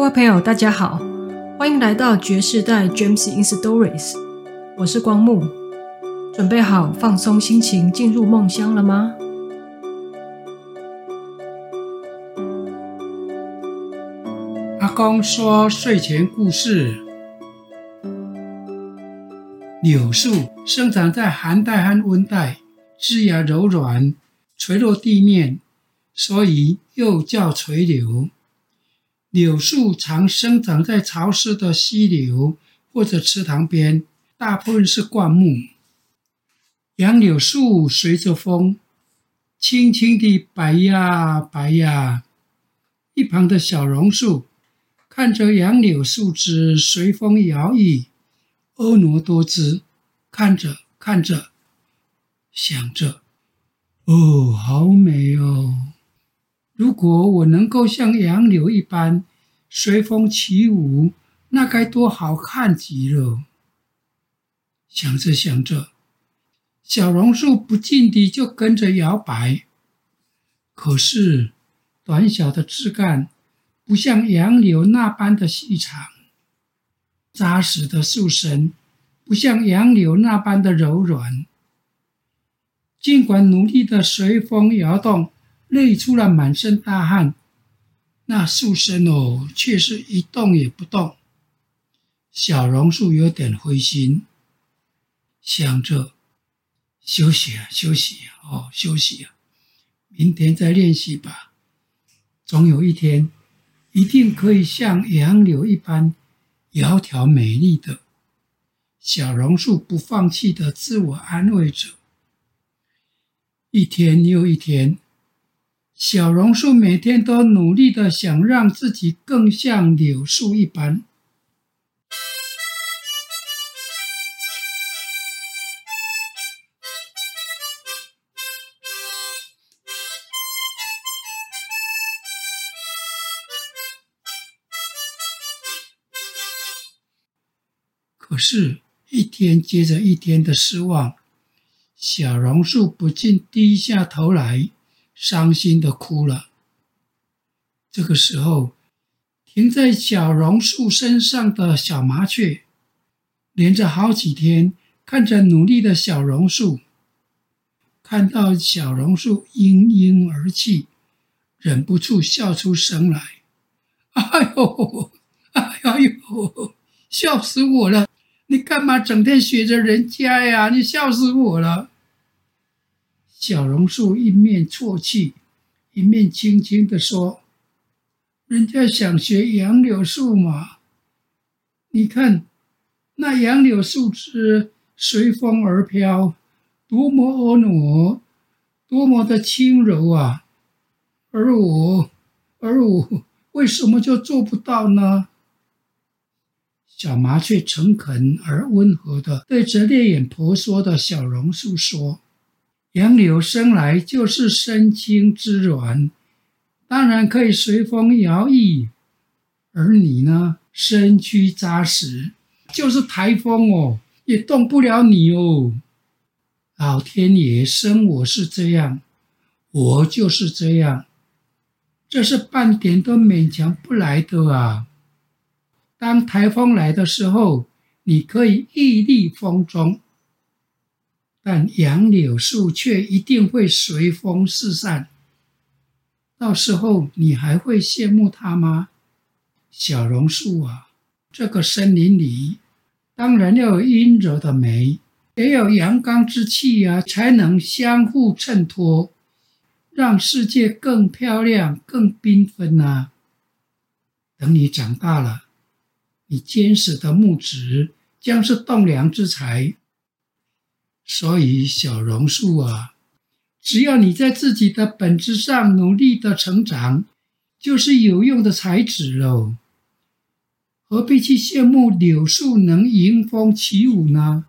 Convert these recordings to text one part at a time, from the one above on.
各位朋友，大家好，欢迎来到爵士代 James in Stories。我是光木，准备好放松心情进入梦乡了吗？阿公说睡前故事：柳树生长在寒带和温带，枝芽柔软，垂落地面，所以又叫垂柳。柳树常生长在潮湿的溪流或者池塘边，大部分是灌木。杨柳树随着风，轻轻地摆呀摆呀。一旁的小榕树看着杨柳树枝随风摇曳，婀娜多姿，看着看着，想着：“哦，好美哦。”如果我能够像杨柳一般随风起舞，那该多好看极了！想着想着，小榕树不禁地就跟着摇摆。可是，短小的枝干不像杨柳那般的细长，扎实的树身不像杨柳那般的柔软。尽管努力地随风摇动。累出了满身大汗，那树身哦，却是一动也不动。小榕树有点灰心，想着休息啊，休息啊，哦，休息啊，明天再练习吧。总有一天，一定可以像杨柳一般窈窕美丽的。小榕树不放弃的自我安慰着。一天又一天。小榕树每天都努力的想让自己更像柳树一般，可是，一天接着一天的失望，小榕树不禁低下头来。伤心的哭了。这个时候，停在小榕树身上的小麻雀，连着好几天看着努力的小榕树，看到小榕树嘤嘤而泣，忍不住笑出声来：“哎呦，哎呦，笑死我了！你干嘛整天学着人家呀？你笑死我了！”小榕树一面啜泣，一面轻轻地说：“人家想学杨柳树嘛，你看那杨柳树枝随风而飘，多么婀娜，多么的轻柔啊！而我，而我为什么就做不到呢？”小麻雀诚恳而温和地对着泪眼婆娑的小榕树说。杨柳生来就是身轻枝软，当然可以随风摇曳；而你呢，身躯扎实，就是台风哦，也动不了你哦。老天爷生我是这样，我就是这样，这是半点都勉强不来的啊。当台风来的时候，你可以屹立风中。但杨柳树却一定会随风四散，到时候你还会羡慕它吗？小榕树啊，这个森林里当然要有阴柔的美，也有阳刚之气啊，才能相互衬托，让世界更漂亮、更缤纷啊！等你长大了，你坚实的木质将是栋梁之材。所以，小榕树啊，只要你在自己的本质上努力的成长，就是有用的才子喽。何必去羡慕柳树能迎风起舞呢？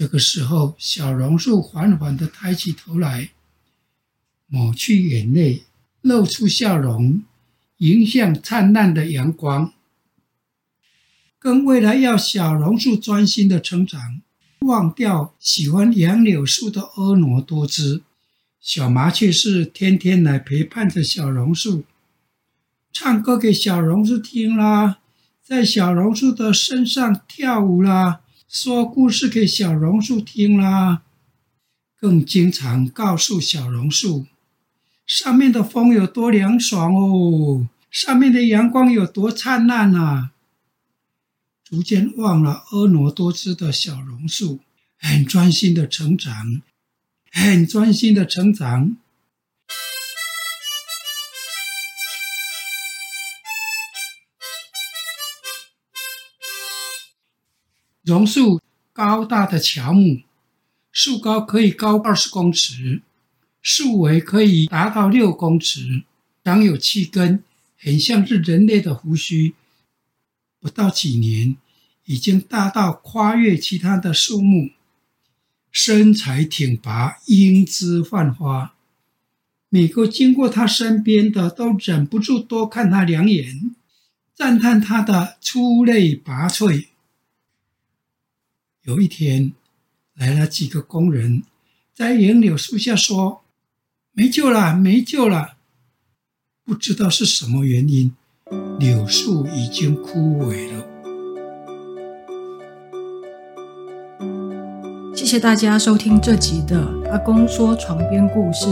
这个时候，小榕树缓缓地抬起头来，抹去眼泪，露出笑容，迎向灿烂的阳光。更为了要小榕树专心的成长，忘掉喜欢杨柳树的婀娜多姿，小麻雀是天天来陪伴着小榕树，唱歌给小榕树听啦，在小榕树的身上跳舞啦，说故事给小榕树听啦，更经常告诉小榕树，上面的风有多凉爽哦，上面的阳光有多灿烂啊。逐渐忘了婀娜多姿的小榕树，很专心的成长，很专心的成长。榕树高大的乔木，树高可以高二十公尺，树围可以达到六公尺，长有七根，很像是人类的胡须。不到几年，已经大到跨越其他的树木，身材挺拔，英姿焕发。每个经过他身边的都忍不住多看他两眼，赞叹他的出类拔萃。有一天，来了几个工人，在杨柳树下说：“没救了，没救了！”不知道是什么原因。柳树已经枯萎了。谢谢大家收听这集的阿公说床边故事，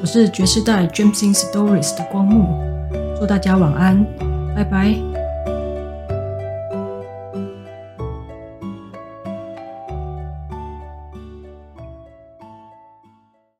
我是觉世代 Gems in Stories 的光木，祝大家晚安，拜拜。